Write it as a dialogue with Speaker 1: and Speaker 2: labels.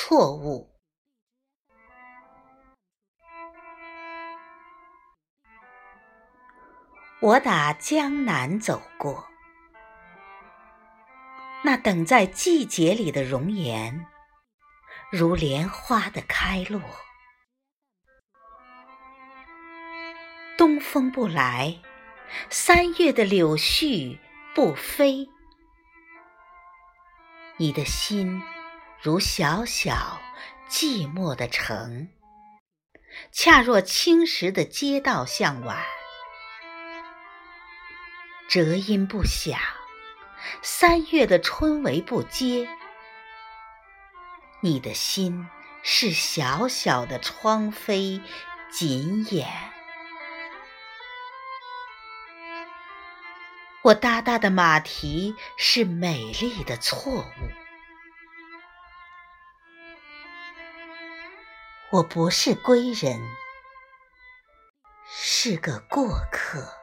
Speaker 1: 错误。我打江南走过，那等在季节里的容颜，如莲花的开落。东风不来，三月的柳絮不飞。你的心如小小寂寞的城，恰若青石的街道向晚。折音不响，三月的春雷不接。你的心是小小的窗扉紧掩。我哒哒的马蹄是美丽的错误，我不是归人，是个过客。